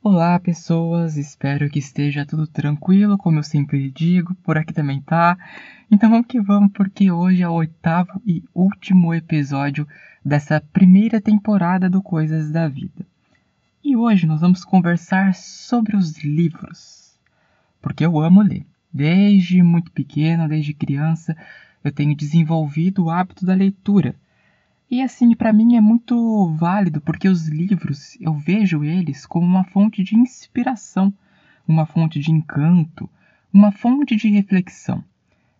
Olá, pessoas. Espero que esteja tudo tranquilo, como eu sempre digo. Por aqui também tá. Então vamos que vamos, porque hoje é o oitavo e último episódio dessa primeira temporada do Coisas da Vida. E hoje nós vamos conversar sobre os livros. Porque eu amo ler. Desde muito pequeno, desde criança, eu tenho desenvolvido o hábito da leitura. E assim, para mim é muito válido porque os livros, eu vejo eles como uma fonte de inspiração, uma fonte de encanto, uma fonte de reflexão.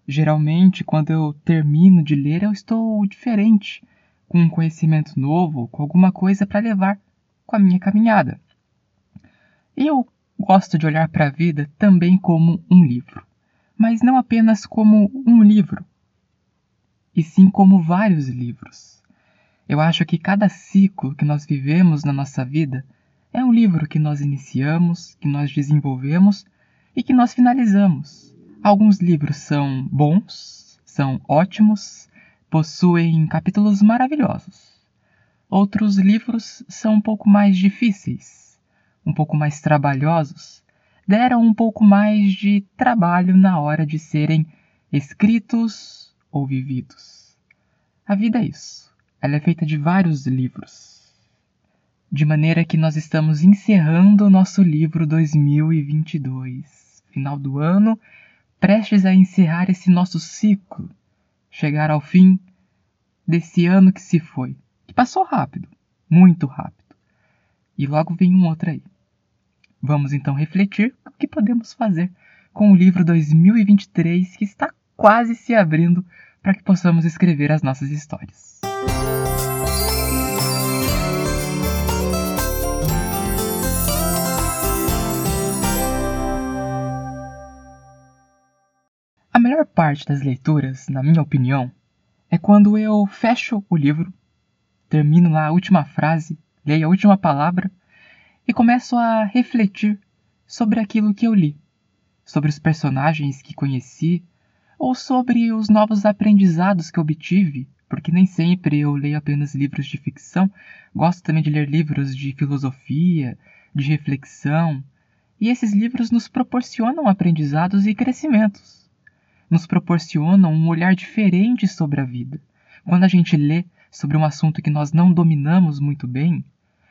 Geralmente, quando eu termino de ler, eu estou diferente, com um conhecimento novo, com alguma coisa para levar com a minha caminhada. Eu gosto de olhar para a vida também como um livro, mas não apenas como um livro, e sim como vários livros. Eu acho que cada ciclo que nós vivemos na nossa vida é um livro que nós iniciamos, que nós desenvolvemos e que nós finalizamos. Alguns livros são bons, são ótimos, possuem capítulos maravilhosos. Outros livros são um pouco mais difíceis, um pouco mais trabalhosos, deram um pouco mais de trabalho na hora de serem escritos ou vividos. A vida é isso. Ela é feita de vários livros. De maneira que nós estamos encerrando o nosso livro 2022. Final do ano, prestes a encerrar esse nosso ciclo, chegar ao fim desse ano que se foi, que passou rápido, muito rápido. E logo vem um outro aí. Vamos então refletir o que podemos fazer com o livro 2023 que está quase se abrindo para que possamos escrever as nossas histórias. Melhor parte das leituras, na minha opinião, é quando eu fecho o livro, termino lá a última frase, leio a última palavra e começo a refletir sobre aquilo que eu li, sobre os personagens que conheci ou sobre os novos aprendizados que obtive, porque nem sempre eu leio apenas livros de ficção, gosto também de ler livros de filosofia, de reflexão, e esses livros nos proporcionam aprendizados e crescimentos nos proporcionam um olhar diferente sobre a vida. Quando a gente lê sobre um assunto que nós não dominamos muito bem,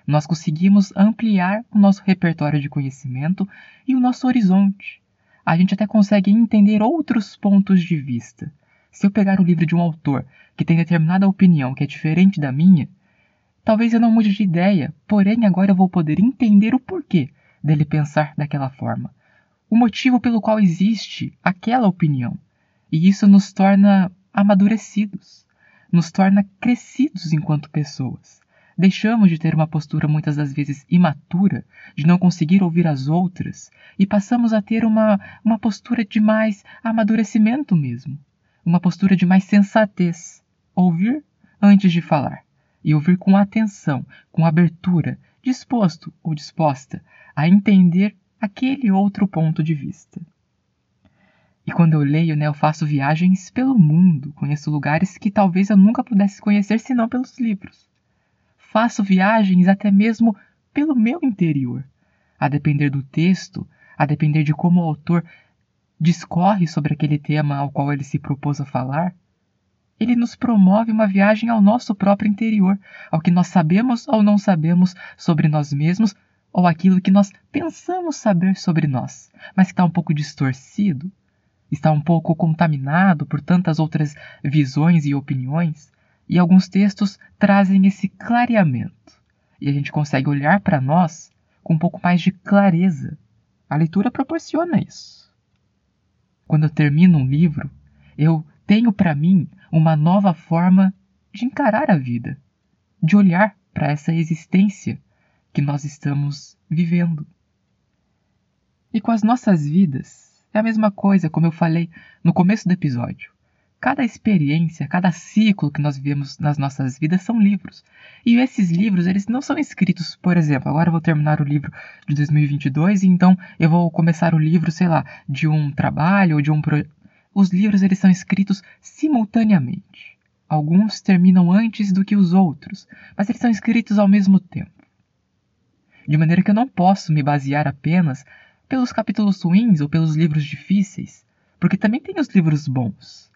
nós conseguimos ampliar o nosso repertório de conhecimento e o nosso horizonte. A gente até consegue entender outros pontos de vista. Se eu pegar o livro de um autor que tem determinada opinião que é diferente da minha, talvez eu não mude de ideia, porém agora eu vou poder entender o porquê dele pensar daquela forma, o motivo pelo qual existe aquela opinião. E isso nos torna amadurecidos, nos torna crescidos enquanto pessoas. Deixamos de ter uma postura muitas das vezes imatura, de não conseguir ouvir as outras, e passamos a ter uma, uma postura de mais amadurecimento mesmo, uma postura de mais sensatez. Ouvir antes de falar, e ouvir com atenção, com abertura, disposto ou disposta a entender aquele outro ponto de vista. E quando eu leio, né, eu faço viagens pelo mundo, conheço lugares que talvez eu nunca pudesse conhecer senão pelos livros. Faço viagens até mesmo pelo meu interior, a depender do texto, a depender de como o autor discorre sobre aquele tema ao qual ele se propôs a falar. Ele nos promove uma viagem ao nosso próprio interior, ao que nós sabemos ou não sabemos sobre nós mesmos, ou aquilo que nós pensamos saber sobre nós, mas que está um pouco distorcido, está um pouco contaminado por tantas outras visões e opiniões, e alguns textos trazem esse clareamento, e a gente consegue olhar para nós com um pouco mais de clareza. A leitura proporciona isso. Quando eu termino um livro, eu tenho para mim uma nova forma de encarar a vida, de olhar para essa existência que nós estamos vivendo. E com as nossas vidas, é a mesma coisa, como eu falei no começo do episódio. Cada experiência, cada ciclo que nós vivemos nas nossas vidas são livros. E esses livros, eles não são escritos, por exemplo, agora eu vou terminar o livro de 2022 e então eu vou começar o livro, sei lá, de um trabalho ou de um projeto. Os livros, eles são escritos simultaneamente. Alguns terminam antes do que os outros, mas eles são escritos ao mesmo tempo. de maneira que eu não posso me basear apenas pelos capítulos ruins ou pelos livros difíceis, porque também tem os livros bons.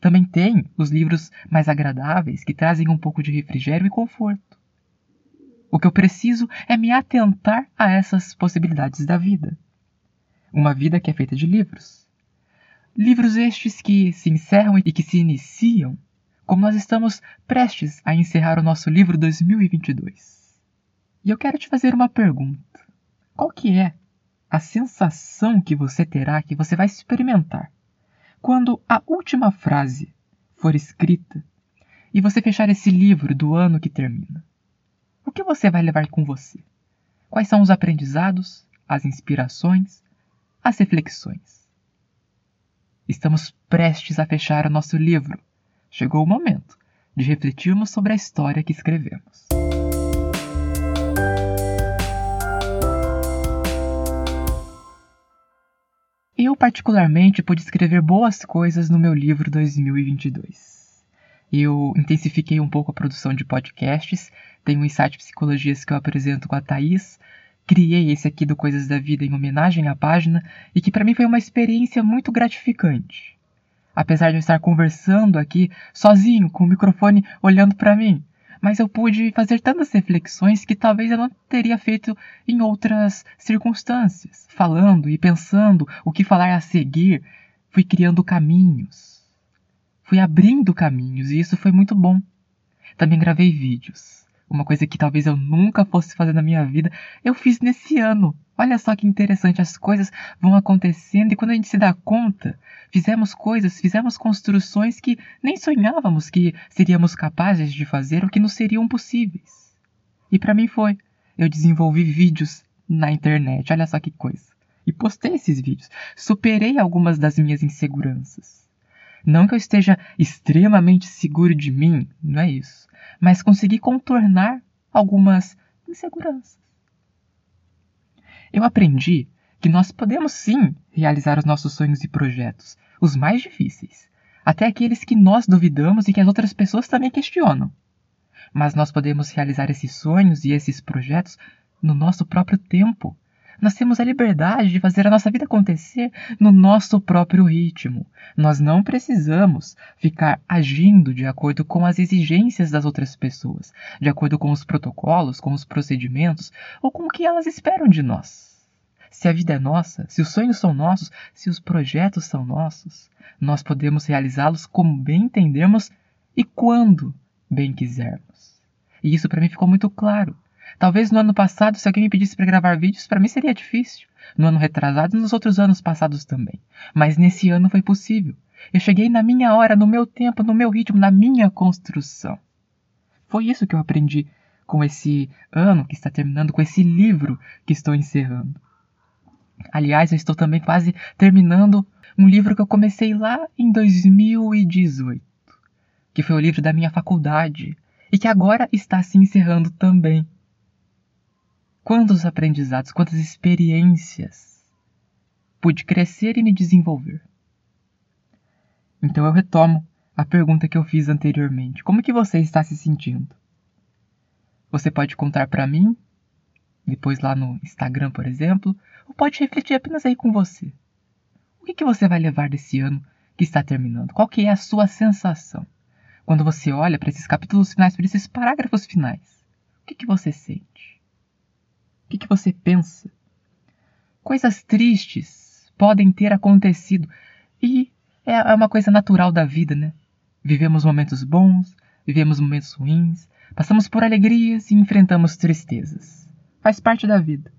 Também tem os livros mais agradáveis que trazem um pouco de refrigério e conforto. O que eu preciso é me atentar a essas possibilidades da vida. Uma vida que é feita de livros. Livros estes que se encerram e que se iniciam, como nós estamos prestes a encerrar o nosso livro 2022. E eu quero te fazer uma pergunta. Qual que é a sensação que você terá, que você vai experimentar, quando a última frase for escrita e você fechar esse livro do ano que termina? O que você vai levar com você? Quais são os aprendizados, as inspirações, as reflexões? Estamos prestes a fechar o nosso livro. Chegou o momento de refletirmos sobre a história que escrevemos. Particularmente, pude escrever boas coisas no meu livro 2022. Eu intensifiquei um pouco a produção de podcasts, tenho um insight psicologias que eu apresento com a Thaís, criei esse aqui do Coisas da Vida em homenagem à página e que para mim foi uma experiência muito gratificante. Apesar de eu estar conversando aqui sozinho com o microfone olhando para mim, mas eu pude fazer tantas reflexões que talvez eu não teria feito em outras circunstâncias. Falando e pensando o que falar a seguir, fui criando caminhos. Fui abrindo caminhos e isso foi muito bom. Também gravei vídeos uma coisa que talvez eu nunca fosse fazer na minha vida, eu fiz nesse ano. Olha só que interessante, as coisas vão acontecendo e quando a gente se dá conta, fizemos coisas, fizemos construções que nem sonhávamos que seríamos capazes de fazer ou que não seriam possíveis. E para mim foi. Eu desenvolvi vídeos na internet, olha só que coisa. E postei esses vídeos. Superei algumas das minhas inseguranças. Não que eu esteja extremamente seguro de mim, não é isso mas consegui contornar algumas inseguranças. Eu aprendi que nós podemos sim realizar os nossos sonhos e projetos, os mais difíceis, até aqueles que nós duvidamos e que as outras pessoas também questionam. Mas nós podemos realizar esses sonhos e esses projetos no nosso próprio tempo, nós temos a liberdade de fazer a nossa vida acontecer no nosso próprio ritmo. Nós não precisamos ficar agindo de acordo com as exigências das outras pessoas, de acordo com os protocolos, com os procedimentos ou com o que elas esperam de nós. Se a vida é nossa, se os sonhos são nossos, se os projetos são nossos, nós podemos realizá-los como bem entendermos e quando bem quisermos. E isso para mim ficou muito claro Talvez no ano passado, se alguém me pedisse para gravar vídeos, para mim seria difícil. No ano retrasado e nos outros anos passados também. Mas nesse ano foi possível. Eu cheguei na minha hora, no meu tempo, no meu ritmo, na minha construção. Foi isso que eu aprendi com esse ano que está terminando, com esse livro que estou encerrando. Aliás, eu estou também quase terminando um livro que eu comecei lá em 2018, que foi o livro da minha faculdade e que agora está se encerrando também. Quantos aprendizados, quantas experiências pude crescer e me desenvolver. Então eu retomo a pergunta que eu fiz anteriormente. Como que você está se sentindo? Você pode contar para mim, depois lá no Instagram, por exemplo, ou pode refletir apenas aí com você. O que, que você vai levar desse ano que está terminando? Qual que é a sua sensação? Quando você olha para esses capítulos finais, para esses parágrafos finais, o que, que você sente? O que, que você pensa? Coisas tristes podem ter acontecido e é, é uma coisa natural da vida, né? Vivemos momentos bons, vivemos momentos ruins, passamos por alegrias e enfrentamos tristezas. Faz parte da vida.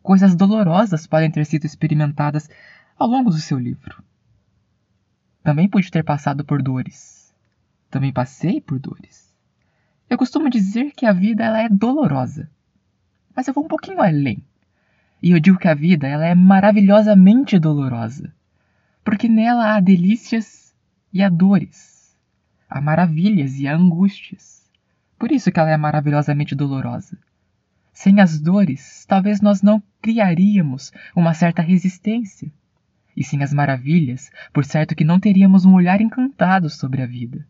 Coisas dolorosas podem ter sido experimentadas ao longo do seu livro. Também pude ter passado por dores. Também passei por dores. Eu costumo dizer que a vida ela é dolorosa. Mas eu vou um pouquinho além. E eu digo que a vida ela é maravilhosamente dolorosa, porque nela há delícias e há dores, há maravilhas e há angústias. Por isso que ela é maravilhosamente dolorosa. Sem as dores, talvez nós não criaríamos uma certa resistência. E sem as maravilhas, por certo que não teríamos um olhar encantado sobre a vida.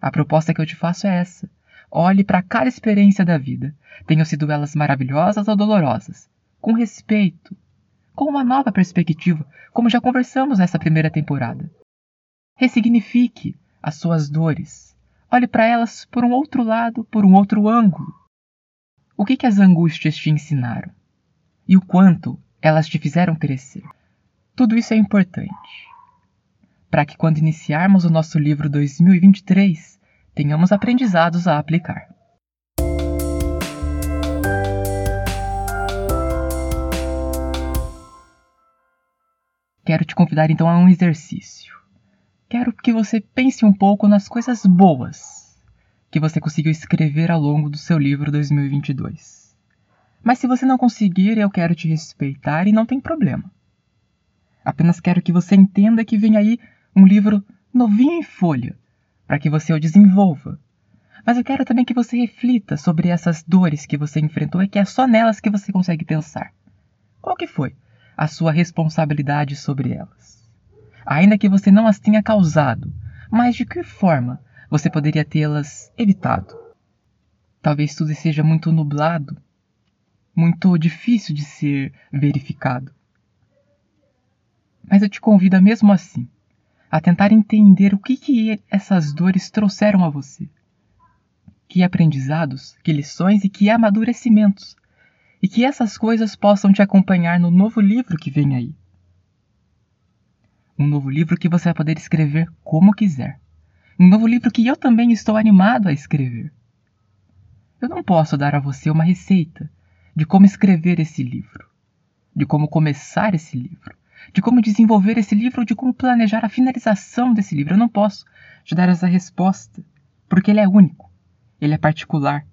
A proposta que eu te faço é essa: Olhe para cada experiência da vida, tenham sido elas maravilhosas ou dolorosas, com respeito, com uma nova perspectiva, como já conversamos nessa primeira temporada. Ressignifique as suas dores. Olhe para elas por um outro lado, por um outro ângulo. O que, que as angústias te ensinaram? E o quanto elas te fizeram crescer? Tudo isso é importante para que, quando iniciarmos o nosso livro 2023, tenhamos aprendizados a aplicar. Quero te convidar então a um exercício. Quero que você pense um pouco nas coisas boas que você conseguiu escrever ao longo do seu livro 2022. Mas se você não conseguir, eu quero te respeitar e não tem problema. Apenas quero que você entenda que vem aí um livro novinho em folha, para que você o desenvolva. Mas eu quero também que você reflita sobre essas dores que você enfrentou e que é só nelas que você consegue pensar. Qual que foi a sua responsabilidade sobre elas? Ainda que você não as tenha causado, mas de que forma você poderia tê-las evitado? Talvez tudo seja muito nublado, muito difícil de ser verificado. Mas eu te convido mesmo assim a tentar entender o que, que essas dores trouxeram a você. Que aprendizados, que lições e que amadurecimentos. E que essas coisas possam te acompanhar no novo livro que vem aí. Um novo livro que você vai poder escrever como quiser. Um novo livro que eu também estou animado a escrever. Eu não posso dar a você uma receita de como escrever esse livro, de como começar esse livro de como desenvolver esse livro, de como planejar a finalização desse livro. Eu não posso te dar essa resposta, porque ele é único, ele é particular,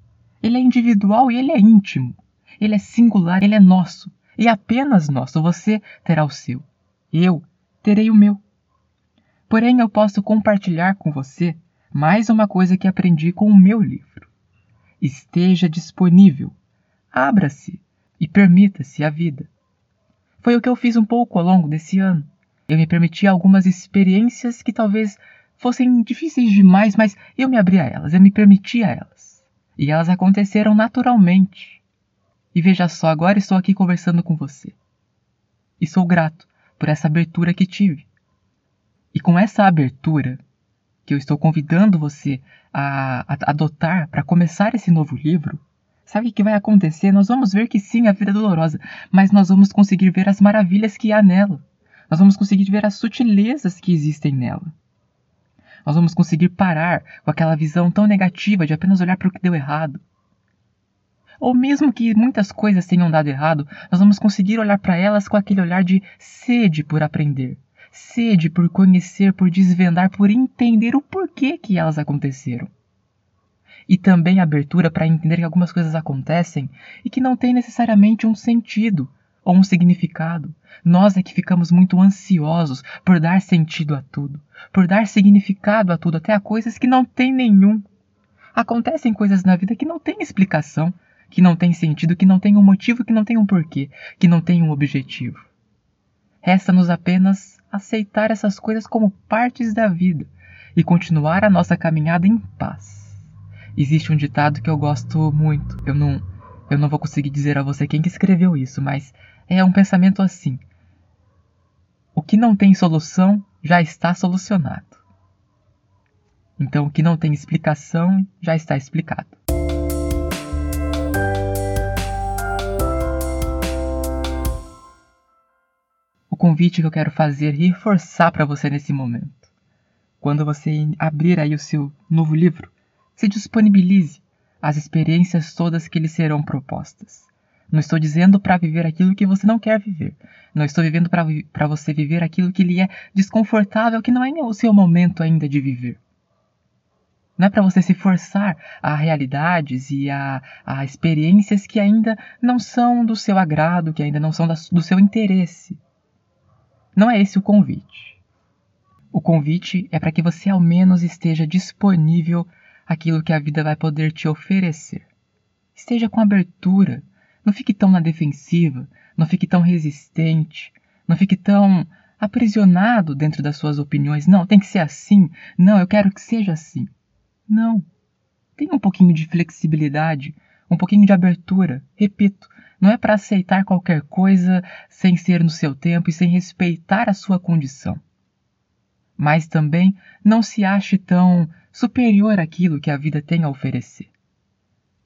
ele é individual e ele é íntimo. Ele é singular, ele é nosso, e apenas nosso. Você terá o seu, eu terei o meu. Porém, eu posso compartilhar com você mais uma coisa que aprendi com o meu livro. Esteja disponível, abra-se e permita-se a vida. Foi o que eu fiz um pouco ao longo desse ano. Eu me permiti algumas experiências que talvez fossem difíceis demais, mas eu me abri a elas, eu me permiti a elas. E elas aconteceram naturalmente. E veja só, agora estou aqui conversando com você. E sou grato por essa abertura que tive. E com essa abertura, que eu estou convidando você a, adotar para começar esse novo livro, Sabe o que vai acontecer? Nós vamos ver que sim, a vida é dolorosa, mas nós vamos conseguir ver as maravilhas que há nela. Nós vamos conseguir ver as sutilezas que existem nela. Nós vamos conseguir parar com aquela visão tão negativa de apenas olhar para o que deu errado. Ou mesmo que muitas coisas tenham dado errado, nós vamos conseguir olhar para elas com aquele olhar de sede por aprender, sede por conhecer, por desvendar, por entender o porquê que elas aconteceram e também abertura para entender que algumas coisas acontecem e que não têm necessariamente um sentido ou um significado. Nós é que ficamos muito ansiosos por dar sentido a tudo, por dar significado a tudo, até a coisas que não têm nenhum. Acontecem coisas na vida que não têm explicação, que não têm sentido, que não têm um motivo, que não têm um porquê, que não têm um objetivo. Resta-nos apenas aceitar essas coisas como partes da vida e continuar a nossa caminhada em paz. Existe um ditado que eu gosto muito. Eu não, eu não vou conseguir dizer a você quem que escreveu isso, mas é um pensamento assim. O que não tem solução já está solucionado. Então, o que não tem explicação já está explicado. O convite que eu quero fazer e reforçar para você nesse momento. Quando você abrir aí o seu novo livro, se disponibilize às experiências todas que lhe serão propostas. Não estou dizendo para viver aquilo que você não quer viver. Não estou vivendo para você viver aquilo que lhe é desconfortável, que não é o seu momento ainda de viver. Não é para você se forçar a realidades e a, a, experiências que ainda não são do seu agrado, que ainda não são da, do seu interesse. Não é esse o convite. O convite é para que você ao menos esteja disponível aquilo que a vida vai poder te oferecer. Esteja com abertura, não fique tão na defensiva, não fique tão resistente, não fique tão aprisionado dentro das suas opiniões. Não, tem que ser assim. Não, eu quero que seja assim. Não. Tenha um pouquinho de flexibilidade, um pouquinho de abertura. Repito, não é para aceitar qualquer coisa sem ser no seu tempo e sem respeitar a sua condição. Mas também não se ache tão superior àquilo que a vida tem a oferecer.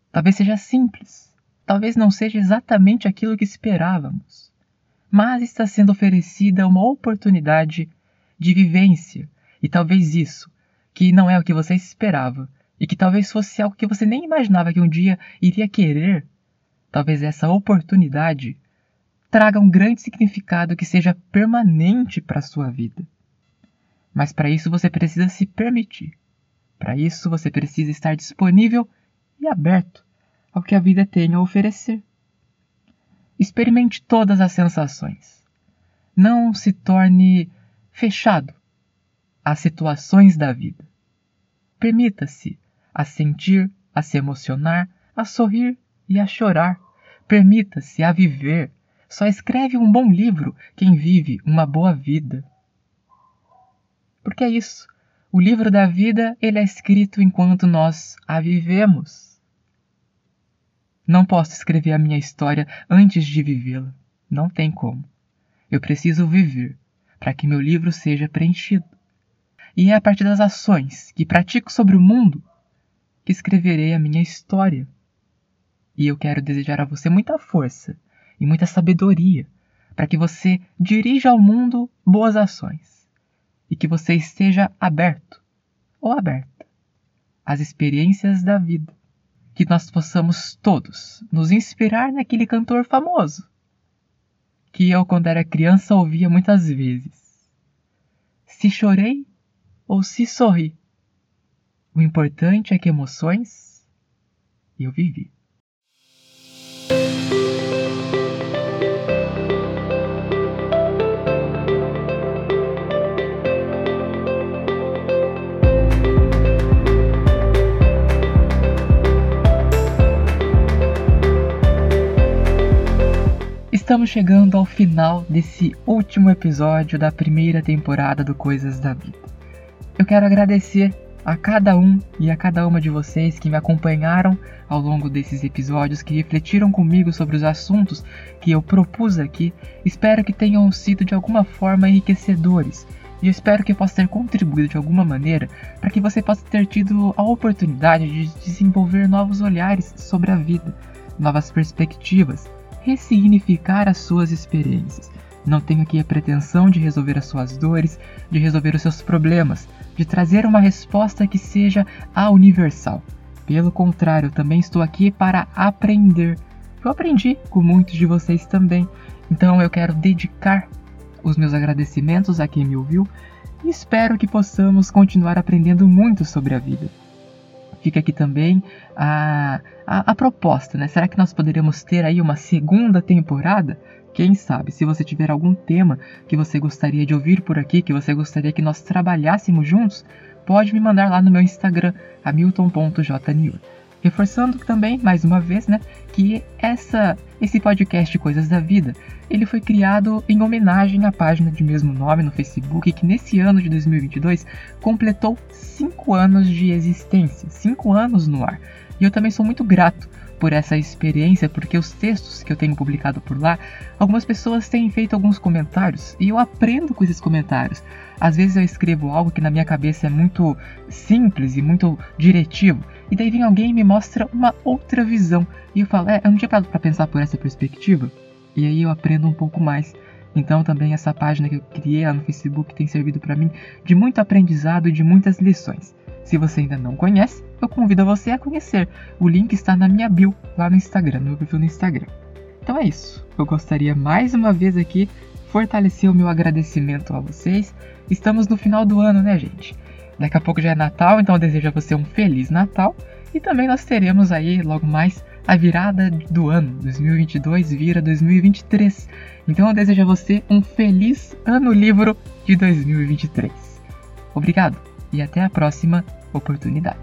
Talvez seja simples, talvez não seja exatamente aquilo que esperávamos, mas está sendo oferecida uma oportunidade de vivência, e talvez isso, que não é o que você esperava, e que talvez fosse algo que você nem imaginava que um dia iria querer, talvez essa oportunidade traga um grande significado que seja permanente para a sua vida. Mas para isso você precisa se permitir. Para isso você precisa estar disponível e aberto ao que a vida tem a oferecer. Experimente todas as sensações. Não se torne fechado às situações da vida. Permita-se a sentir, a se emocionar, a sorrir e a chorar. Permita-se a viver. Só escreve um bom livro quem vive uma boa vida. Porque é isso. O livro da vida, ele é escrito enquanto nós a vivemos. Não posso escrever a minha história antes de vivê-la. Não tem como. Eu preciso viver para que meu livro seja preenchido. E é a partir das ações que pratico sobre o mundo que escreverei a minha história. E eu quero desejar a você muita força e muita sabedoria para que você dirija ao mundo boas ações e que você esteja aberto ou aberta às experiências da vida. Que nós possamos todos nos inspirar naquele cantor famoso que eu, quando era criança, ouvia muitas vezes. Se chorei ou se sorri, o importante é que emoções eu vivi. Estamos chegando ao final desse último episódio da primeira temporada do Coisas da Vida. Eu quero agradecer a cada um e a cada uma de vocês que me acompanharam ao longo desses episódios, que refletiram comigo sobre os assuntos que eu propus aqui. Espero que tenham sido de alguma forma enriquecedores e eu espero que eu possa ter contribuído de alguma maneira para que você possa ter tido a oportunidade de desenvolver novos olhares sobre a vida, novas perspectivas, ressignificar as suas experiências. Não tenho aqui a pretensão de resolver as suas dores, de resolver os seus problemas, de trazer uma resposta que seja a universal. Pelo contrário, também estou aqui para aprender. Eu aprendi com muitos de vocês também. Então eu quero dedicar os meus agradecimentos a quem me ouviu e espero que possamos continuar aprendendo muito sobre a vida. Fica aqui também a, a, a proposta, né? Será que nós poderíamos ter aí uma segunda temporada? Quem sabe, se você tiver algum tema que você gostaria de ouvir por aqui, que você gostaria que nós trabalhássemos juntos, pode me mandar lá no meu Instagram, hamilton.jniur. Reforçando também, mais uma vez, né, que essa, esse podcast Coisas da Vida, ele foi criado em homenagem à página de mesmo nome no Facebook, que nesse ano de 2022 completou 5 anos de existência, 5 anos no ar. E eu também sou muito grato por essa experiência, porque os textos que eu tenho publicado por lá, algumas pessoas têm feito alguns comentários e eu aprendo com esses comentários. Às vezes eu escrevo algo que na minha cabeça é muito simples e muito diretivo, e daí vem alguém e me mostra uma outra visão, e eu falo, é, eu não tinha parado para pensar por essa perspectiva, e aí eu aprendo um pouco mais. Então também essa página que eu criei lá no Facebook tem servido para mim de muito aprendizado e de muitas lições. Se você ainda não conhece, eu convido você a conhecer. O link está na minha bio lá no Instagram, no meu perfil no Instagram. Então é isso. Eu gostaria mais uma vez aqui fortalecer o meu agradecimento a vocês. Estamos no final do ano, né, gente? Daqui a pouco já é Natal, então eu desejo a você um feliz Natal. E também nós teremos aí logo mais a virada do ano. 2022 vira 2023. Então eu desejo a você um feliz ano livro de 2023. Obrigado e até a próxima oportunidade.